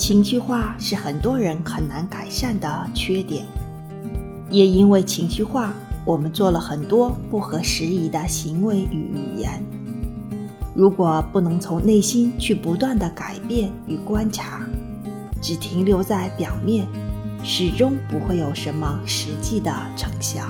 情绪化是很多人很难改善的缺点，也因为情绪化，我们做了很多不合时宜的行为与语言。如果不能从内心去不断的改变与观察，只停留在表面，始终不会有什么实际的成效。